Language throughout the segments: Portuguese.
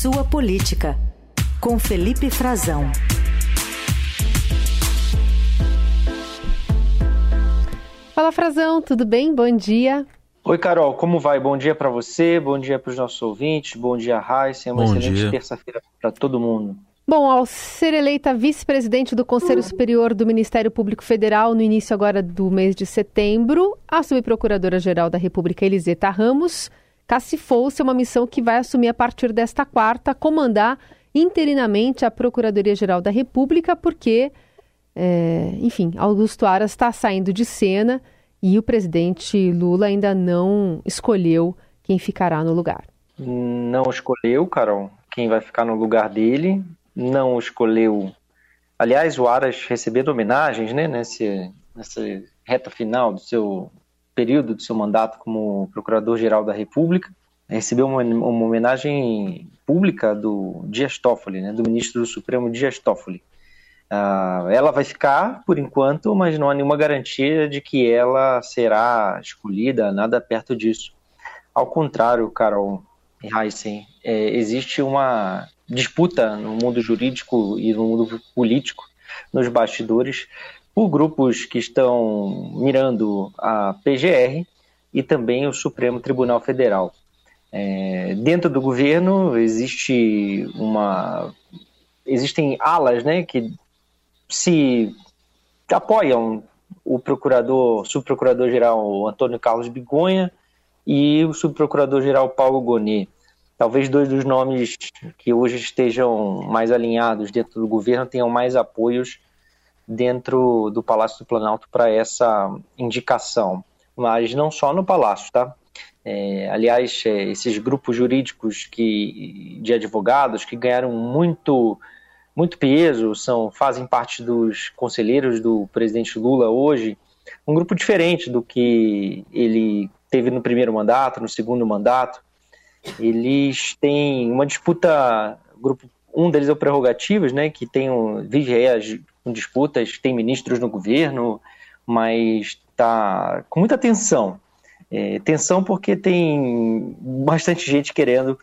Sua Política, com Felipe Frazão. Fala Frazão, tudo bem? Bom dia. Oi, Carol, como vai? Bom dia para você, bom dia para os nossos ouvintes, bom dia, Raíssa, uma bom excelente terça-feira para todo mundo. Bom, ao ser eleita vice-presidente do Conselho Superior do Ministério Público Federal no início agora do mês de setembro, a subprocuradora-geral da República, Eliseta Ramos, cacifou-se uma missão que vai assumir a partir desta quarta, comandar interinamente a Procuradoria-Geral da República, porque, é, enfim, Augusto Aras está saindo de cena e o presidente Lula ainda não escolheu quem ficará no lugar. Não escolheu, Carol, quem vai ficar no lugar dele não escolheu. Aliás, o Aras recebendo homenagens né, nesse, nessa reta final do seu período do seu mandato como Procurador-Geral da República, recebeu uma, uma, homenagem pública do Dias Toffoli, né, do ministro do Supremo Dias Toffoli. Uh, ela vai ficar por enquanto, mas não há nenhuma garantia de que ela será escolhida, nada perto disso. Ao contrário, Carol Heisen, é, existe uma disputa no mundo jurídico e no mundo político, nos bastidores, por grupos que estão mirando a PGR e também o Supremo Tribunal Federal. É, dentro do governo existe uma existem alas né, que se apoiam o procurador, subprocurador-geral Antônio Carlos Bigonha e o subprocurador-geral Paulo Gonet. Talvez dois dos nomes que hoje estejam mais alinhados dentro do governo tenham mais apoios dentro do Palácio do Planalto para essa indicação. Mas não só no Palácio, tá? É, aliás, é, esses grupos jurídicos que, de advogados que ganharam muito, muito peso, são, fazem parte dos conselheiros do presidente Lula hoje, um grupo diferente do que ele teve no primeiro mandato, no segundo mandato, eles têm uma disputa, grupo, um deles é o Prerrogativas, né, que tem um, vive as disputas, tem ministros no governo, mas está com muita tensão. É, tensão porque tem bastante gente querendo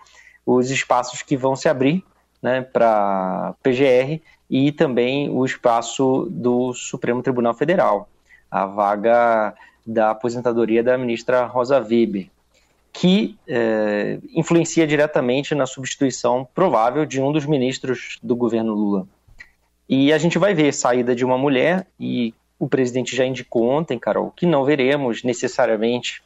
os espaços que vão se abrir né, para PGR e também o espaço do Supremo Tribunal Federal, a vaga da aposentadoria da ministra Rosa Weber que é, influencia diretamente na substituição provável de um dos ministros do governo Lula. E a gente vai ver saída de uma mulher, e o presidente já indicou ontem, Carol, que não veremos necessariamente,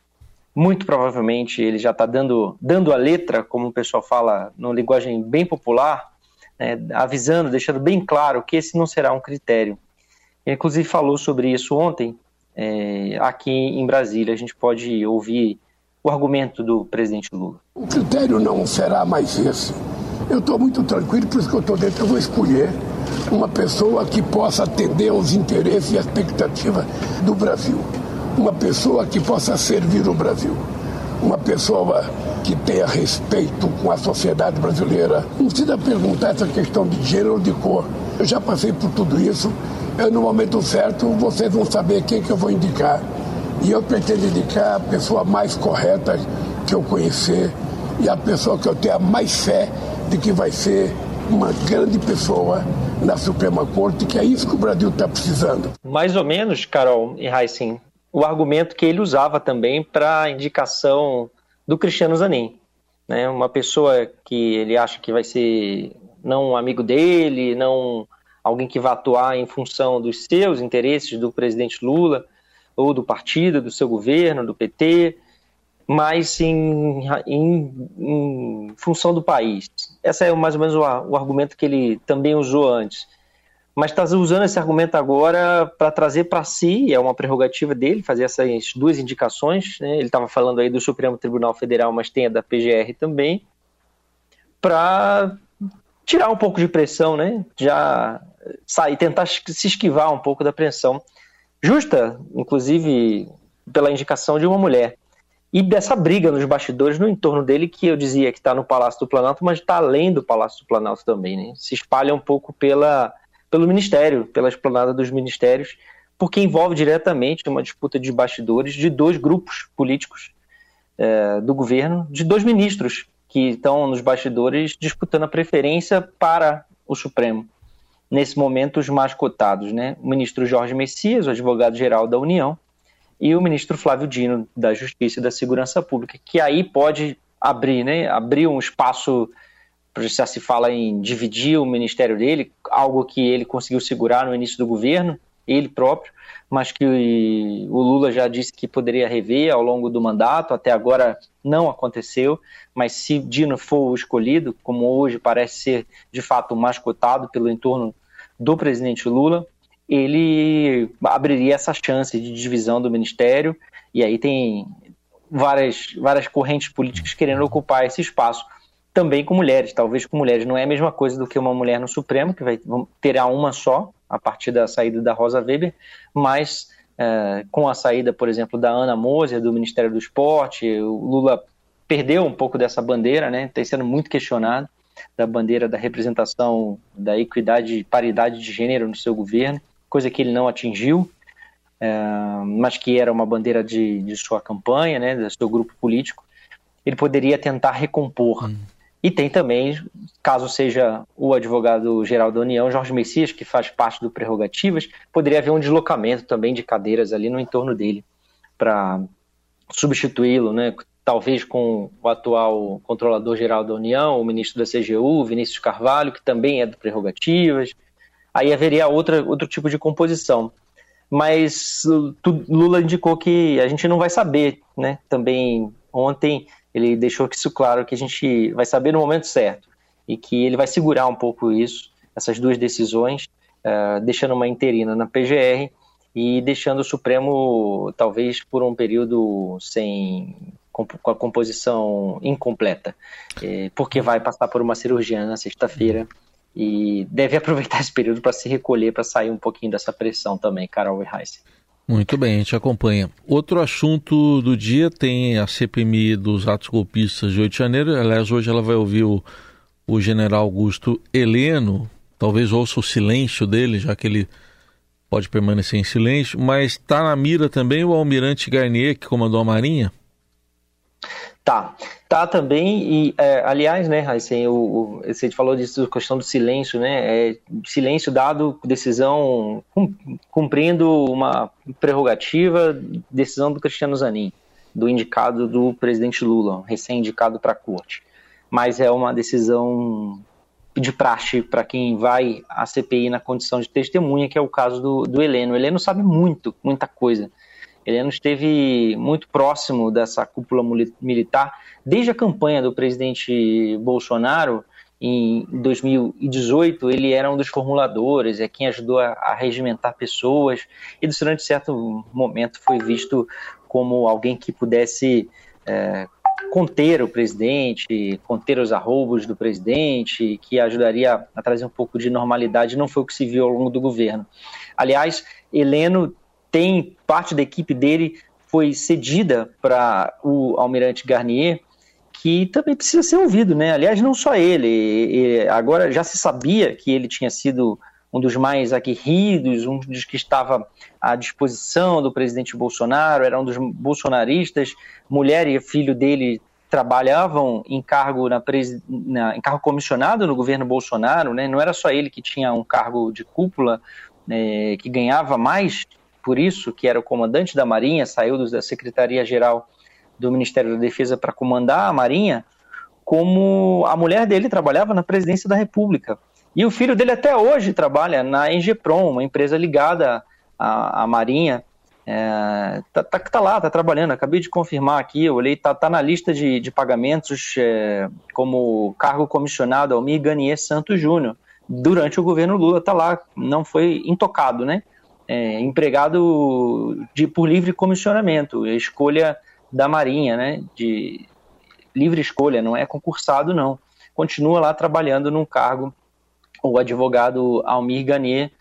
muito provavelmente ele já está dando, dando a letra, como o pessoal fala, numa linguagem bem popular, né, avisando, deixando bem claro que esse não será um critério. Ele, inclusive, falou sobre isso ontem, é, aqui em Brasília. A gente pode ouvir o argumento do presidente Lula? O critério não será mais esse. Eu estou muito tranquilo, por isso que eu estou dentro. Eu vou escolher uma pessoa que possa atender aos interesses e expectativas do Brasil. Uma pessoa que possa servir o Brasil. Uma pessoa que tenha respeito com a sociedade brasileira. Não precisa perguntar essa questão de gênero ou de cor. Eu já passei por tudo isso. Eu, no momento certo, vocês vão saber quem que eu vou indicar. E eu pretendo indicar a pessoa mais correta que eu conhecer e a pessoa que eu tenho a mais fé de que vai ser uma grande pessoa na Suprema Corte, que é isso que o Brasil está precisando. Mais ou menos, Carol e Heissing, o argumento que ele usava também para a indicação do Cristiano Zanin. Né? Uma pessoa que ele acha que vai ser não um amigo dele, não alguém que vai atuar em função dos seus interesses do presidente Lula, ou do partido, do seu governo, do PT, mas em, em, em função do país. Esse é mais ou menos o, o argumento que ele também usou antes. Mas está usando esse argumento agora para trazer para si, é uma prerrogativa dele, fazer essas duas indicações. Né? Ele estava falando aí do Supremo Tribunal Federal, mas tem a da PGR também, para tirar um pouco de pressão, né? Já sair, tentar se esquivar um pouco da pressão justa, inclusive pela indicação de uma mulher. E dessa briga nos bastidores, no entorno dele, que eu dizia que está no Palácio do Planalto, mas está além do Palácio do Planalto também, né? Se espalha um pouco pela, pelo Ministério, pela esplanada dos ministérios, porque envolve diretamente uma disputa de bastidores de dois grupos políticos é, do governo, de dois ministros que estão nos bastidores disputando a preferência para o Supremo. Nesse momento, os mais cotados, né? O ministro Jorge Messias, o advogado-geral da União, e o ministro Flávio Dino, da Justiça e da Segurança Pública, que aí pode abrir, né? Abrir um espaço já se fala em dividir o ministério dele, algo que ele conseguiu segurar no início do governo, ele próprio, mas que o Lula já disse que poderia rever ao longo do mandato, até agora não aconteceu, mas se Dino for o escolhido, como hoje parece ser de fato mascotado pelo entorno do presidente Lula, ele abriria essa chance de divisão do ministério, e aí tem várias, várias correntes políticas querendo ocupar esse espaço. Também com mulheres, talvez com mulheres. Não é a mesma coisa do que uma mulher no Supremo, que vai terá uma só, a partir da saída da Rosa Weber, mas é, com a saída, por exemplo, da Ana Moser, do Ministério do Esporte, o Lula perdeu um pouco dessa bandeira, né? Tem sendo muito questionado da bandeira da representação da equidade e paridade de gênero no seu governo, coisa que ele não atingiu, é, mas que era uma bandeira de, de sua campanha, né, do seu grupo político. Ele poderia tentar recompor. Hum. E tem também, caso seja o advogado-geral da União, Jorge Messias, que faz parte do Prerrogativas, poderia haver um deslocamento também de cadeiras ali no entorno dele para substituí-lo, né? talvez com o atual controlador-geral da União, o ministro da CGU, Vinícius Carvalho, que também é do Prerrogativas. Aí haveria outra, outro tipo de composição. Mas Lula indicou que a gente não vai saber, né? Também ontem ele deixou isso claro que a gente vai saber no momento certo e que ele vai segurar um pouco isso, essas duas decisões, uh, deixando uma interina na PGR e deixando o Supremo talvez por um período sem com a composição incompleta, eh, porque vai passar por uma cirurgia na sexta-feira e deve aproveitar esse período para se recolher, para sair um pouquinho dessa pressão também, Carol Weiss. Muito bem, a gente acompanha. Outro assunto do dia tem a CPMI dos atos golpistas de 8 de janeiro. Aliás, hoje ela vai ouvir o, o general Augusto Heleno. Talvez ouça o silêncio dele, já que ele pode permanecer em silêncio. Mas está na mira também o almirante Garnier, que comandou a Marinha? Tá, tá também, e é, aliás, né, assim, o, o, você falou disso, questão do silêncio, né, é, silêncio dado, decisão, cumprindo uma prerrogativa, decisão do Cristiano Zanin, do indicado do presidente Lula, recém-indicado para a corte. Mas é uma decisão de praxe para quem vai à CPI na condição de testemunha, que é o caso do, do Heleno. O Heleno sabe muito, muita coisa Heleno esteve muito próximo dessa cúpula militar desde a campanha do presidente Bolsonaro em 2018. Ele era um dos formuladores, é quem ajudou a, a regimentar pessoas e durante certo momento foi visto como alguém que pudesse é, conter o presidente, conter os arroubos do presidente, que ajudaria a trazer um pouco de normalidade. Não foi o que se viu ao longo do governo. Aliás, Heleno tem parte da equipe dele foi cedida para o almirante Garnier, que também precisa ser ouvido, né? Aliás, não só ele, agora já se sabia que ele tinha sido um dos mais aguerridos, um dos que estava à disposição do presidente Bolsonaro, era um dos bolsonaristas, mulher e filho dele trabalhavam em cargo, na, na, em cargo comissionado no governo Bolsonaro, né? não era só ele que tinha um cargo de cúpula, né, que ganhava mais por isso que era o comandante da Marinha, saiu da Secretaria-Geral do Ministério da Defesa para comandar a Marinha, como a mulher dele trabalhava na presidência da República. E o filho dele até hoje trabalha na Engeprom, uma empresa ligada à, à Marinha. É, tá, tá, tá, lá, tá trabalhando. Acabei de confirmar aqui, eu olhei, tá, tá na lista de, de pagamentos é, como cargo comissionado Almir Ganier Santos Júnior. Durante o governo Lula, tá lá, não foi intocado, né? É, empregado de, por livre comissionamento, escolha da Marinha, né, de livre escolha, não é concursado não. Continua lá trabalhando num cargo o advogado Almir Ganier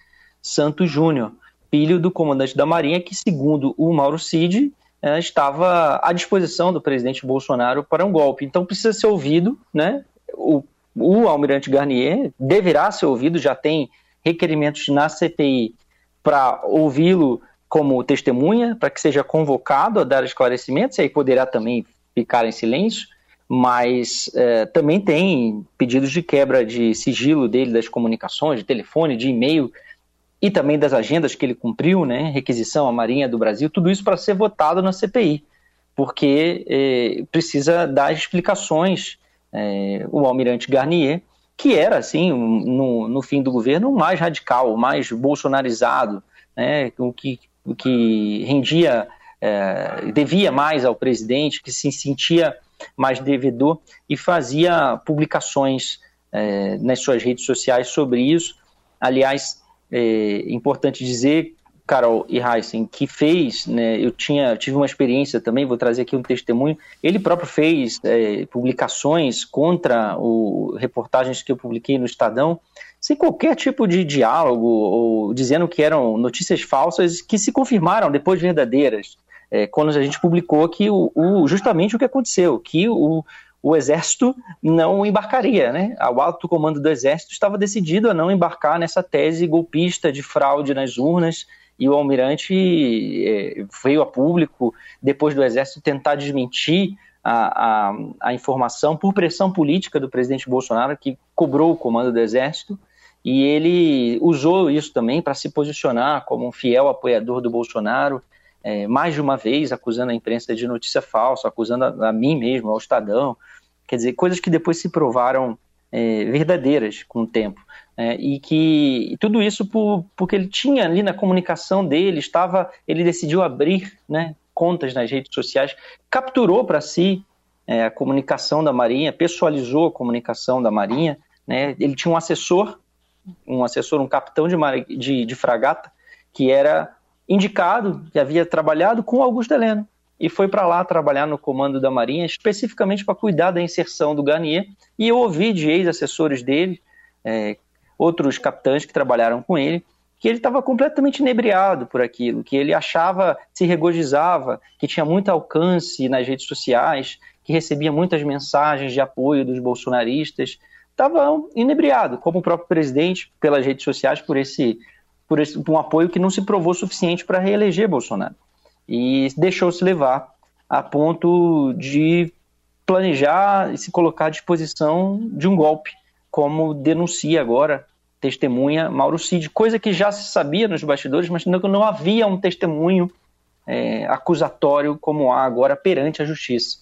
Santos Júnior, filho do comandante da Marinha, que segundo o Mauro Cid é, estava à disposição do presidente Bolsonaro para um golpe. Então precisa ser ouvido, né? O, o almirante Garnier deverá ser ouvido, já tem requerimentos na CPI para ouvi-lo como testemunha, para que seja convocado a dar esclarecimentos, e aí poderá também ficar em silêncio, mas é, também tem pedidos de quebra de sigilo dele das comunicações, de telefone, de e-mail e também das agendas que ele cumpriu, né, requisição à Marinha do Brasil, tudo isso para ser votado na CPI, porque é, precisa dar explicações é, o almirante Garnier, que era, assim, no, no fim do governo, o mais radical, o mais bolsonarizado, né, o, que, o que rendia, é, devia mais ao presidente, que se sentia mais devedor e fazia publicações é, nas suas redes sociais sobre isso. Aliás, é importante dizer, Carol e Heisen, que fez, né, eu tinha, tive uma experiência também, vou trazer aqui um testemunho, ele próprio fez é, publicações contra o reportagens que eu publiquei no Estadão, sem qualquer tipo de diálogo, ou dizendo que eram notícias falsas que se confirmaram depois verdadeiras é, quando a gente publicou que o, o, justamente o que aconteceu, que o, o exército não embarcaria, né? O alto comando do exército estava decidido a não embarcar nessa tese golpista de fraude nas urnas e o almirante é, veio a público depois do exército tentar desmentir a, a, a, informação por pressão política do presidente Bolsonaro que cobrou o comando do exército e ele usou isso também para se posicionar como um fiel apoiador do Bolsonaro é, mais de uma vez acusando a imprensa de notícia falsa, acusando a, a mim mesmo, ao Estadão, quer dizer, coisas que depois se provaram é, verdadeiras com o tempo. É, e que e tudo isso por, porque ele tinha ali na comunicação dele, estava, ele decidiu abrir né, contas nas redes sociais, capturou para si é, a comunicação da Marinha, pessoalizou a comunicação da Marinha, né, ele tinha um assessor, um assessor, um capitão de, de, de fragata, que era indicado, que havia trabalhado com Augusto Heleno, e foi para lá trabalhar no comando da Marinha, especificamente para cuidar da inserção do Garnier. E eu ouvi de ex-assessores dele, é, outros capitães que trabalharam com ele, que ele estava completamente inebriado por aquilo, que ele achava, se regozijava, que tinha muito alcance nas redes sociais, que recebia muitas mensagens de apoio dos bolsonaristas. Estava inebriado, como o próprio presidente, pelas redes sociais, por esse por, esse, um apoio que não se provou suficiente para reeleger Bolsonaro. E deixou-se levar a ponto de planejar e se colocar à disposição de um golpe, como denuncia agora testemunha Mauro Cid, coisa que já se sabia nos bastidores, mas não, não havia um testemunho é, acusatório como há agora perante a justiça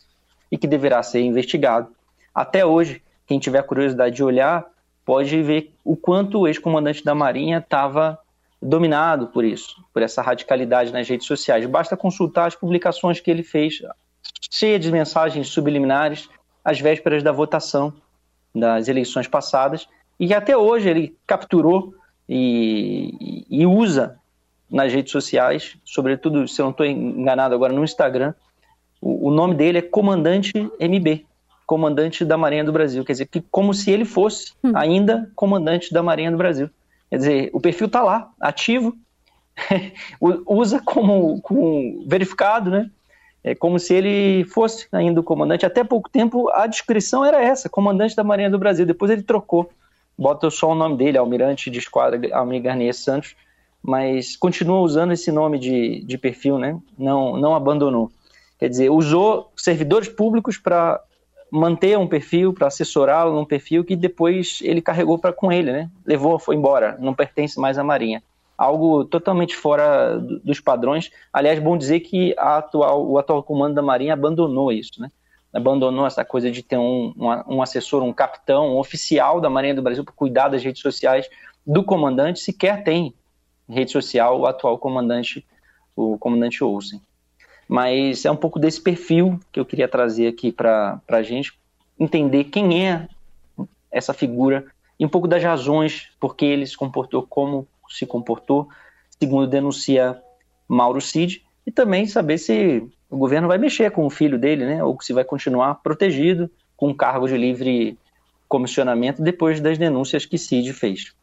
e que deverá ser investigado. Até hoje, quem tiver curiosidade de olhar, pode ver o quanto o ex-comandante da Marinha estava dominado por isso, por essa radicalidade nas redes sociais. Basta consultar as publicações que ele fez, cheia de mensagens subliminares, às vésperas da votação das eleições passadas, e que até hoje ele capturou e, e usa nas redes sociais, sobretudo, se eu não estou enganado agora, no Instagram, o, o, nome dele é Comandante MB, Comandante da Marinha do Brasil, quer dizer, que como se ele fosse hum. ainda Comandante da Marinha do Brasil. Quer dizer, o perfil está lá, ativo, usa como, como, verificado, né? É como se ele fosse ainda o comandante. Até pouco tempo a descrição era essa, comandante da Marinha do Brasil. Depois ele trocou, bota só o nome dele, Almirante de Esquadra Almir Garnier Santos, mas continua usando esse nome de, de perfil, né? Não, não abandonou. Quer dizer, usou servidores públicos para manter um perfil, para assessorá-lo num perfil que depois ele carregou para com ele, né? Levou, foi embora, não pertence mais à Marinha. Algo totalmente fora dos padrões. Aliás, bom dizer que atual, o atual comando da Marinha abandonou isso, né? Abandonou essa coisa de ter um, um, um assessor, um capitão, um oficial da Marinha do Brasil para cuidar das redes sociais do comandante. Sequer tem rede social o atual comandante, o comandante Olsen. Mas é um pouco desse perfil que eu queria trazer aqui para a gente entender quem é essa figura e um pouco das razões por que ele se comportou como se comportou, segundo denuncia Mauro Cid, e também saber se o governo vai mexer com o filho dele, né, ou se vai continuar protegido com cargo de livre comissionamento depois das denúncias que Cid fez.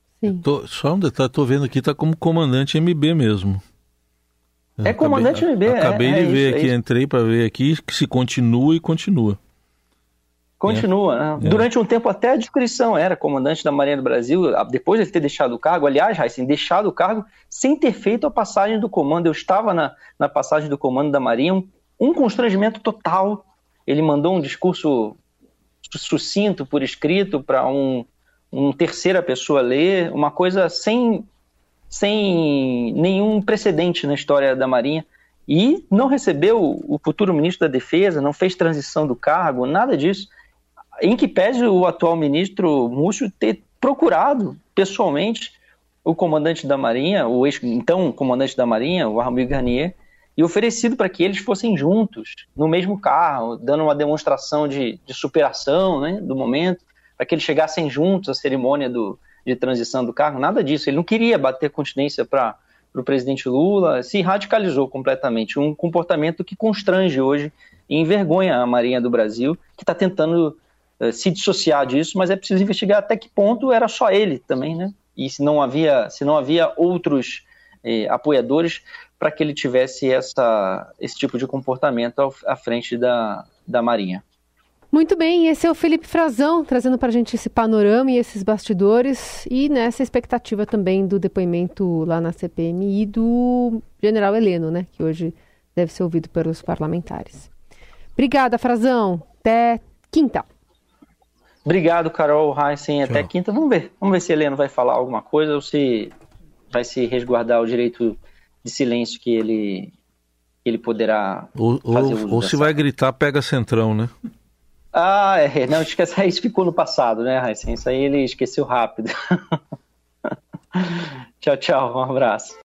Tô, só um detalhe, estou vendo aqui, está como comandante MB mesmo. É comandante MB. Acabei é, de é ver isso, aqui, é entrei para ver aqui que se continua e continua. Continua. Né? É. Durante um tempo até a descrição era comandante da Marinha do Brasil, depois de ter deixado o cargo, aliás, assim, deixado o cargo sem ter feito a passagem do comando. Eu estava na, na passagem do comando da Marinha, um, um constrangimento total. Ele mandou um discurso sucinto por escrito para um, um terceira pessoa ler, uma coisa sem, sem nenhum precedente na história da Marinha. E não recebeu o futuro ministro da Defesa, não fez transição do cargo, nada disso. Em que pese o atual ministro Múcio ter procurado pessoalmente o comandante da Marinha, o ex, então comandante da Marinha, o Armand Garnier, e oferecido para que eles fossem juntos, no mesmo carro, dando uma demonstração de, de superação né, do momento, para que eles chegassem juntos à cerimônia do, de transição do cargo, nada disso. Ele não queria bater continência para o presidente Lula, se radicalizou completamente. Um comportamento que constrange hoje e envergonha a Marinha do Brasil, que está tentando se dissociar disso, mas é preciso investigar até que ponto era só ele também, né? E se não havia, se não havia outros eh, apoiadores para que ele tivesse essa, esse tipo de comportamento ao, à frente da, da Marinha. Muito bem, esse é o Felipe Frazão, trazendo para a gente esse panorama e esses bastidores, e nessa expectativa também do depoimento lá na CPMI do general Heleno, né, que hoje deve ser ouvido pelos parlamentares. Obrigada, Frazão. Até quinta. Obrigado, Carol Heisen. Até quinta. Vamos ver. Vamos ver se Heleno vai falar alguma coisa ou se vai se resguardar o direito de silêncio que ele, ele poderá ou, fazer ou, ou se vai gritar, pega centrão, né? Ah, é, não, esquece, isso ficou no passado, né, Raíssa? Isso aí ele esqueceu rápido. tchau, tchau, um abraço.